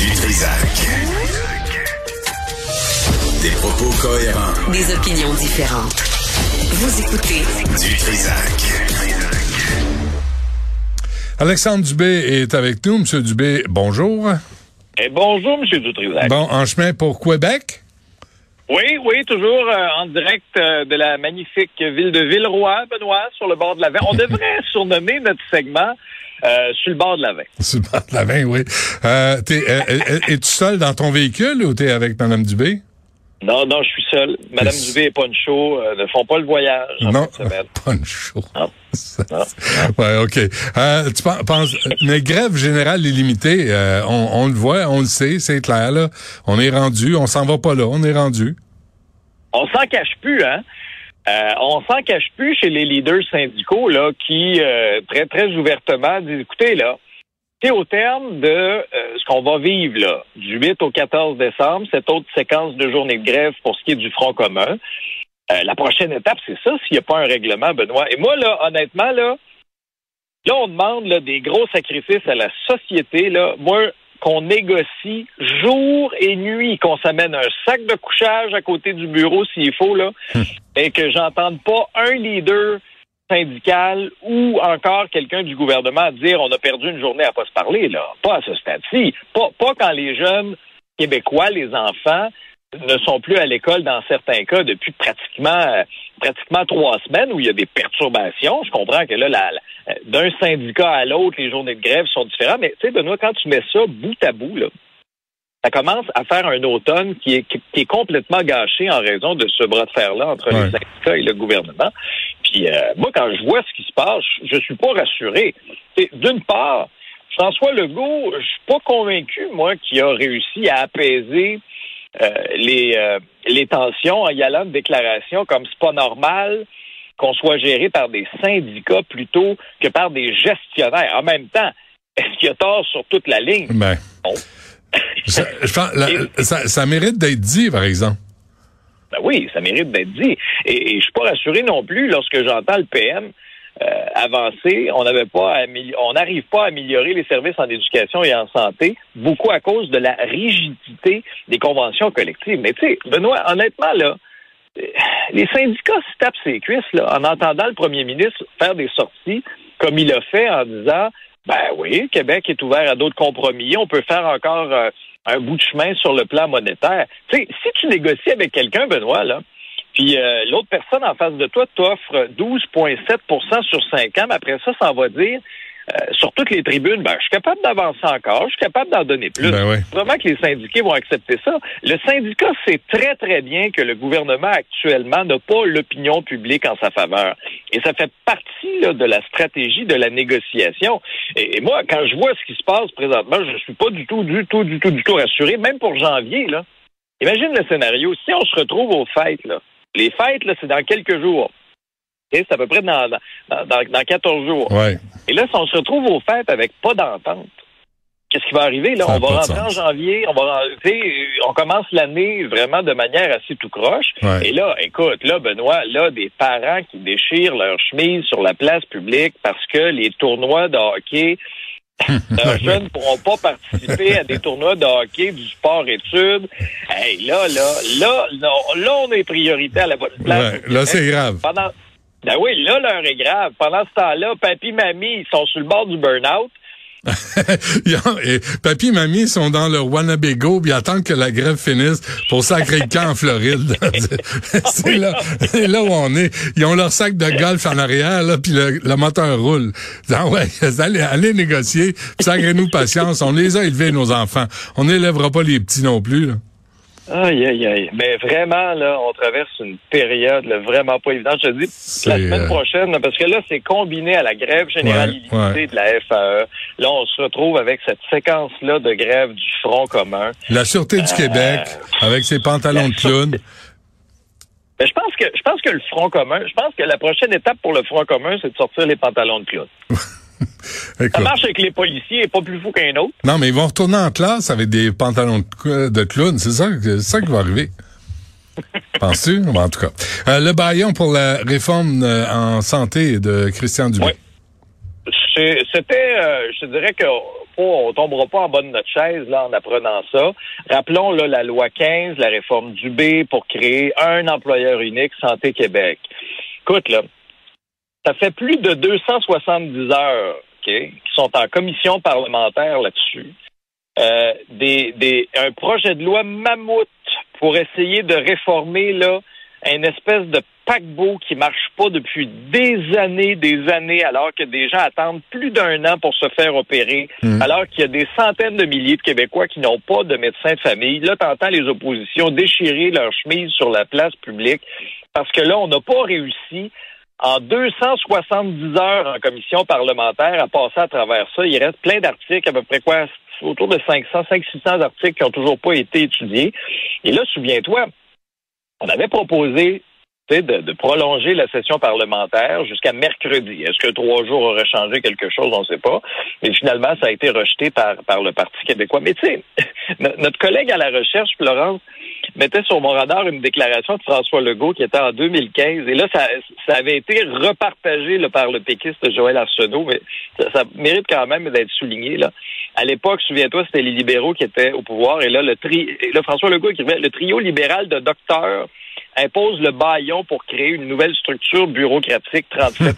Du Trisac. Des propos cohérents. Des opinions différentes. Vous écoutez Du Trisac. Alexandre Dubé est avec nous. Monsieur Dubé, bonjour. Et bonjour, M. Dutrisac. Bon, en chemin pour Québec? Oui, oui, toujours euh, en direct euh, de la magnifique ville de Villeroy, Benoît, sur le bord de la Veine. On devrait surnommer notre segment euh, sur le bord de la Veine. Sur le bord de la Veine, oui. Euh, t'es, euh, euh, es-tu seul dans ton véhicule ou t'es avec Mme Dubé? Non, non, je suis seul. Madame. Dubé et Poncho euh, ne font pas le voyage. en non, fin de semaine. pas une show. Non. Non. Ouais, OK. Euh, tu pen- penses, mais grève générale illimitée, euh, on, on le voit, on le sait, c'est clair, là. On est rendu, on s'en va pas là, on est rendu. On s'en cache plus, hein? Euh, on s'en cache plus chez les leaders syndicaux là, qui euh, très très ouvertement disent écoutez là, c'est au terme de euh, ce qu'on va vivre là, du 8 au 14 décembre, cette autre séquence de journée de grève pour ce qui est du Front commun. Euh, la prochaine étape, c'est ça, s'il n'y a pas un règlement, Benoît. Et moi, là, honnêtement, là, là, on demande là, des gros sacrifices à la société. Là. Moi, qu'on négocie jour et nuit, qu'on s'amène un sac de couchage à côté du bureau s'il faut, là, et que j'entende pas un leader syndical ou encore quelqu'un du gouvernement dire on a perdu une journée à pas se parler, là. Pas à ce stade-ci. Pas, pas quand les jeunes québécois, les enfants, ne sont plus à l'école dans certains cas depuis pratiquement euh, pratiquement trois semaines où il y a des perturbations. Je comprends que là, la- la- d'un syndicat à l'autre, les journées de grève sont différentes. Mais tu sais, Benoît, quand tu mets ça bout à bout, là, ça commence à faire un automne qui est, qui, qui est complètement gâché en raison de ce bras de fer-là entre Ouais. les syndicats et le gouvernement. Puis euh, moi, quand je vois ce qui se passe, je, je suis pas rassuré. D'une part, François Legault, je suis pas convaincu, moi, qu'il a réussi à apaiser euh, les, euh, les tensions en y allant de déclarations comme c'est pas normal qu'on soit géré par des syndicats plutôt que par des gestionnaires. En même temps, est-ce qu'il y a tort sur toute la ligne? Ben, Non. ça, je pense- la- ça, ça mérite d'être dit, par exemple. Ben oui, ça mérite d'être dit. Et, et je suis pas rassuré non plus lorsque j'entends le PM euh. On n'avait pas, on n'arrive pas à améliorer les services en éducation et en santé, beaucoup à cause de la rigidité des conventions collectives. Mais tu sais, Benoît, honnêtement là, euh, les syndicats se tapent ses cuisses là, en entendant le premier ministre faire des sorties comme il a fait en disant ben oui, Québec est ouvert à d'autres compromis. On peut faire encore euh, un bout de chemin sur le plan monétaire. Tu sais, si tu négocies avec quelqu'un, Benoît, là, puis euh, l'autre personne en face de toi t'offre 12,7% sur 5 ans, mais après ça, ça va dire euh, sur toutes les tribunes, ben, je suis capable d'avancer encore, je suis capable d'en donner plus. Ben oui. Vraiment que les syndiqués vont accepter ça. Le syndicat sait très, très bien que le gouvernement actuellement n'a pas l'opinion publique en sa faveur. Et ça fait partie là, de la stratégie de la négociation. Et, et moi, quand je vois ce qui se passe présentement, je suis pas du tout, du tout, du tout, du tout rassuré, même pour janvier. Là. Imagine le scénario. Si on se retrouve aux fêtes, là, les fêtes, là, c'est dans quelques jours. C'est à peu près dans, dans, dans, dans 14 jours. Ouais. Et là, si on se retrouve aux fêtes avec pas d'entente, qu'est-ce qui va arriver? Là, Ça on va rentrer en janvier, on va on commence l'année vraiment de manière assez tout croche. Ouais. Et là, écoute, là, Benoît, là, des parents qui déchirent leur chemise sur la place publique parce que les tournois de hockey leurs jeunes ne pourront pas participer à des tournois de hockey du sport études. Hey, là, là, là, non, là, on est priorité à la bonne place. Ouais, là, c'est grave. Pendant... Ben oui, là, l'heure est grave. Pendant ce temps-là, papy, mamie, ils sont sur le bord du burn-out. Et papy et mamie sont dans leur Wannabago puis attendent que la grève finisse pour sacrer le camp en Floride. c'est là, là où on est. Ils ont leur sac de golf en arrière là puis le, le moteur roule. Ah ouais, allez, allez négocier, sacrez-nous patience. On les a élevés nos enfants. On n'élèvera pas les petits non plus. Là. Aïe, aïe, aïe. Mais vraiment, là, on traverse une période là, vraiment pas évidente. Je te dis, la semaine euh, prochaine, parce que là, c'est combiné à la grève générale Ouais, illimitée ouais. de la FAE. Là, on se retrouve avec cette séquence-là de grève du Front commun. La Sûreté du Québec, avec ses pantalons de clown. Mais je pense que je pense que le Front commun, je pense que la prochaine étape pour le Front commun, c'est de sortir les pantalons de clown. Ça marche avec les policiers et pas plus fou qu'un autre. Non, mais ils vont retourner en classe avec des pantalons de, clown. C'est ça, ça qui va arriver. Penses-tu? Bon, en tout cas. Euh, le baillon pour la réforme euh, en santé de Christian Dubé. Oui. c'était, euh, je dirais que oh, on tombera pas en bas de notre chaise là en apprenant ça. Rappelons là la loi 15, la réforme du B pour créer un employeur unique Santé Québec. Écoute là, ça fait plus de 270 heures, ok, qui sont en commission parlementaire là-dessus. Euh, des, des, un projet de loi mammouth pour essayer de réformer là une espèce de paquebot qui marche pas depuis des années, des années, alors que des gens attendent plus d'un an pour se faire opérer, Mm. alors qu'il y a des centaines de milliers de Québécois qui n'ont pas de médecin de famille. Là, t'entends les oppositions déchirer leur chemise sur la place publique parce que là, on n'a pas réussi en 270 heures en commission parlementaire à passer à travers ça. Il reste plein d'articles, à peu près quoi, autour de 500, 500-600 articles qui n'ont toujours pas été étudiés. Et là, souviens-toi, on avait proposé de, de prolonger la session parlementaire jusqu'à mercredi. Est-ce que trois jours auraient changé quelque chose? On ne sait pas. Mais finalement, ça a été rejeté par, le Parti québécois. Mais tu sais, no- notre collègue à la recherche, Florence, mettait sur mon radar une déclaration de François Legault qui était en 2015. Et là, ça, ça avait été repartagé là, par le péquiste Joël Arsenault, mais ça, ça mérite quand même d'être souligné. Là. À l'époque, souviens-toi, c'était les libéraux qui étaient au pouvoir. Et là, le tri... là, François Legault écrivait le trio libéral de docteurs impose le baillon pour créer une nouvelle structure bureaucratique 37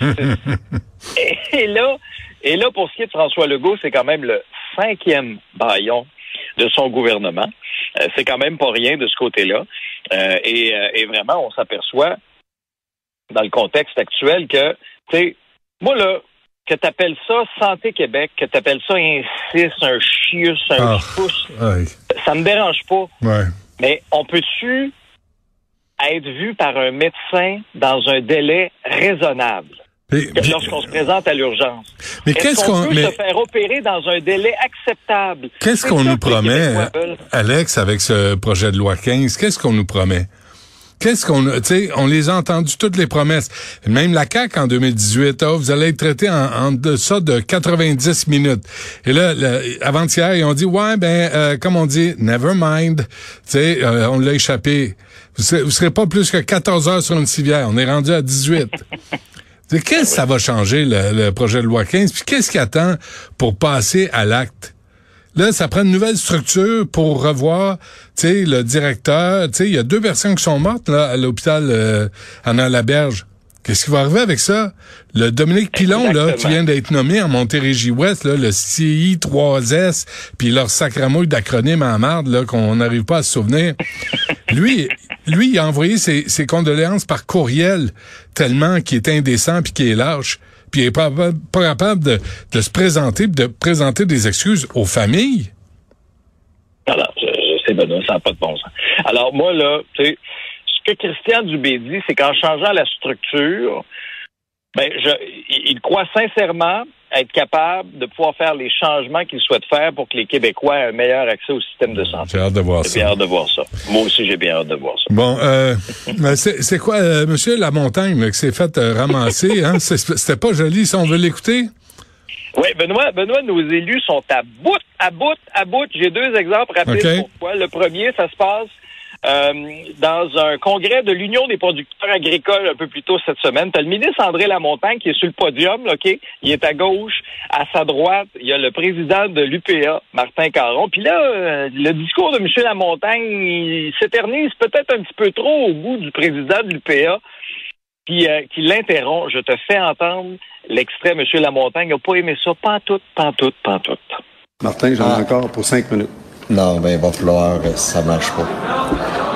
et, et là, et là, pour ce qui est de François Legault, c'est quand même le cinquième baillon de son gouvernement. Euh, c'est quand même pas rien de ce côté-là. Euh, et, euh, et vraiment, on s'aperçoit dans le contexte actuel que, tu sais, moi là, que t'appelles ça Santé Québec, que t'appelles ça un 6, un chius, un Ah. pouce, ça me dérange pas. Ouais. Mais on peut-tu être vu par un médecin dans un délai raisonnable? Puis- lorsqu'on se présente à l'urgence? mais Est-ce qu'est-ce qu'on qu'on peut mais se faire opérer dans un délai acceptable? qu'est-ce qu'on nous promet. Alex, avec ce projet de loi 15 Qu'est-ce qu'on nous promet? Qu'est-ce qu'on, tu sais, on les a entendues toutes les promesses. Même la CAC en 2018, ah, vous allez être traité en, en deçà de 90 minutes. Et là, avant-hier, ils ont dit, ouais, ben, euh, comme on dit, never mind. Tu sais, euh, on l'a échappé. Vous serez, vous serez pas plus que 14 heures sur une civière. On est rendu à 18. Qu'est-ce que ça va changer, le, le projet de loi 15? Puis qu'est-ce qui attend pour passer à l'acte? Là, ça prend une nouvelle structure pour revoir, tu sais, le directeur. Tu sais, il y a deux personnes qui sont mortes là à l'hôpital euh, Anna Laberge. Qu'est-ce qui va arriver avec ça? Le Dominique Pilon, là, qui vient d'être nommé en Montérégie-Ouest, là, le CI3S, puis leur sacramouille d'acronyme en marde, là, qu'on n'arrive pas à se souvenir. lui, lui, il a envoyé ses, ses condoléances par courriel, tellement qu'il est indécent puis qu'il est lâche. Puis il est pas, pas capable de, de se présenter, de présenter des excuses aux familles. Alors, je, je sais, Benoît, ça n'a pas de bon sens. Alors, moi, là, tu sais, ce que Christian Dubé dit, c'est qu'en changeant la structure, ben, je, il, croit sincèrement être capable de pouvoir faire les changements qu'il souhaite faire pour que les Québécois aient un meilleur accès au système de santé. J'ai hâte de voir J'ai bien ça. hâte de voir ça. Moi aussi, j'ai bien hâte de voir ça. Bon, euh, c'est quoi, euh, Monsieur La Montagne, là, qui s'est fait euh, ramasser? Hein? C'était pas joli, si on veut l'écouter? Oui, Benoît, Benoît, nos élus sont à bout, à bout, à bout. J'ai deux exemples rapides OK. pour toi. Le premier, ça se passe euh, dans un congrès de l'Union des producteurs agricoles un peu plus tôt cette semaine. Tu as le ministre André Lamontagne qui est sur le podium, là, OK? Il est à gauche. À sa droite, il y a le président de l'UPA, Martin Caron. Puis là, euh, le discours de M. Lamontagne, il s'éternise peut-être un petit peu trop au goût du président de l'UPA qui, euh, qui l'interrompt. Je te fais entendre l'extrait. M. Lamontagne n'a pas aimé ça. Pantoute, pantoute, pantoute. Martin, j'en ai Ah. encore pour cinq minutes. Non, ben, il va falloir, euh, ça marche pas.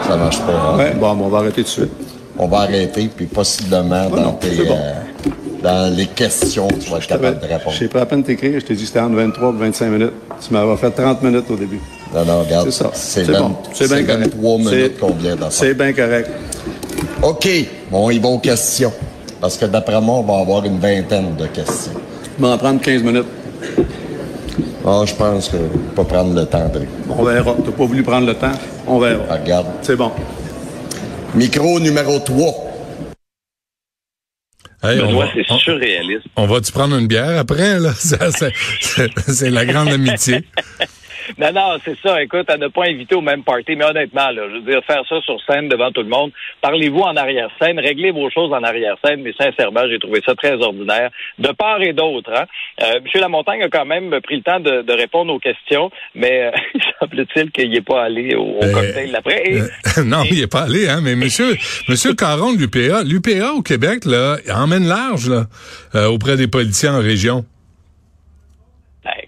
Ça marche pas. hein. Ouais, bon, on va arrêter tout de suite. On va arrêter, puis possiblement dans, non, tes, bon. euh, dans les questions, tu vas être capable de répondre. J'ai pas à peine t'écrire, je t'ai dit que c'était entre 23 et 25 minutes. Tu m'avais fait 30 minutes au début. Non, non, regarde, C'est ça. c'est C'est 20 bon. C'est bien correct. 23 minutes C'est- qu'on vient d'en C'est bien correct. OK, bon, ils vont aux questions. Parce que d'après moi, on va avoir une vingtaine de questions. Tu vas en prendre 15 minutes. Ah, je pense que pas prendre le temps de... On verra. T'as pas voulu prendre le temps? On verra. Ah, Regarde. C'est bon. Micro numéro 3. Hey, on Benoît, va- c'est surréaliste. On va-tu prendre une bière après, là? C'est la grande amitié. Non, non, c'est ça. Écoute, à ne pas inviter au même party. Mais honnêtement, là, je veux dire, faire ça sur scène devant tout le monde, parlez-vous en arrière-scène, réglez vos choses en arrière-scène, mais sincèrement, j'ai trouvé ça très ordinaire, de part et d'autre. Hein. Euh, M. Lamontagne a quand même pris le temps de, de répondre aux questions, mais euh, il semble-t-il qu'il n'est pas allé au, au Euh, cocktail d'après. Et- Euh, non, il est pas allé, hein, mais monsieur, monsieur Caron de l'UPA, l'UPA au Québec, là, emmène large, là, euh, auprès des politiciens en région.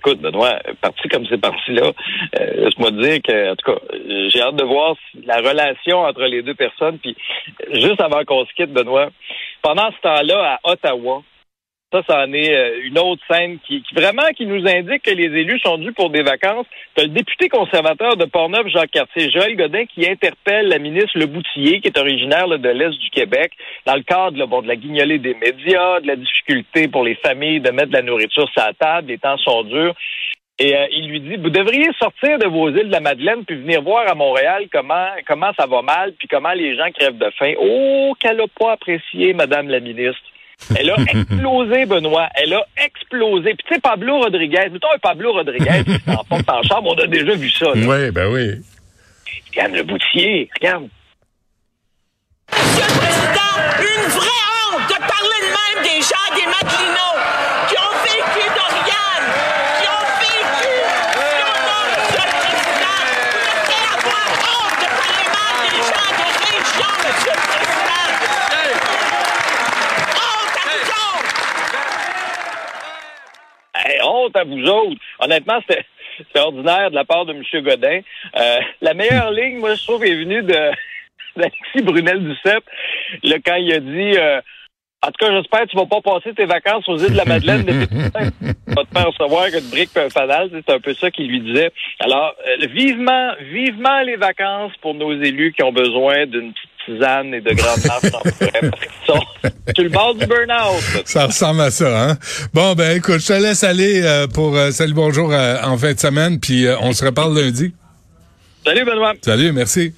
Écoute, Benoît, parti comme c'est parti là, euh, laisse-moi dire que, en tout cas, j'ai hâte de voir la relation entre les deux personnes. Puis, juste avant qu'on se quitte, Benoît, pendant ce temps-là, à Ottawa, ça, ça en est euh, une autre scène qui, vraiment qui nous indique que les élus sont dus pour des vacances. T'as le député conservateur de Portneuf, Jacques Cartier, Joël Godin, qui interpelle la ministre Le Boutillier, qui est originaire de l'Est du Québec, dans le cadre de la guignolée des médias, de la difficulté pour les familles de mettre de la nourriture sur la table, les temps sont durs. Et euh, il lui dit, vous devriez sortir de vos îles de la Madeleine puis venir voir à Montréal comment comment ça va mal puis comment les gens crèvent de faim. Oh, qu'elle a pas apprécié, Madame la ministre. Elle a explosé, Benoît. Elle a explosé. Puis tu sais, Pablo Rodriguez, mettons un Pablo Rodriguez qui s'en porte en chambre, on a déjà vu ça. là. Oui, ben oui. Regarde le boutier, regarde. Monsieur le Président, une vraie honte de parler de même des gens des Madelinots qui ont vécu d'Oriane, qui ont vécu Fiona, Monsieur le Président. Vous devriez avoir honte de parler mal des gens de région, Monsieur le Président. Honte à vous autres! Hey, honte à vous autres. Honnêtement, c'était ordinaire de la part de M. Godin. Euh, la meilleure ligne, moi, je trouve, est venue de d'Alexis Brunel Duceppe, là, quand il a dit euh, En tout cas, j'espère que tu vas pas passer tes vacances aux îles de la Madeleine depuis tu vas te faire recevoir qu'une brique et un fanal. C'est un peu ça qu'il lui disait. Alors, euh, vivement, vivement les vacances pour nos élus qui ont besoin d'une petite tisane et de grandes masses en forêt parce qu'ils sont sur le bord du burn-out. Ça ressemble à ça, hein? Bon, ben écoute, je te laisse aller euh, pour euh, Salut Bonjour euh, en fin de semaine, puis on se reparle lundi. Salut, Benoît. Salut, merci.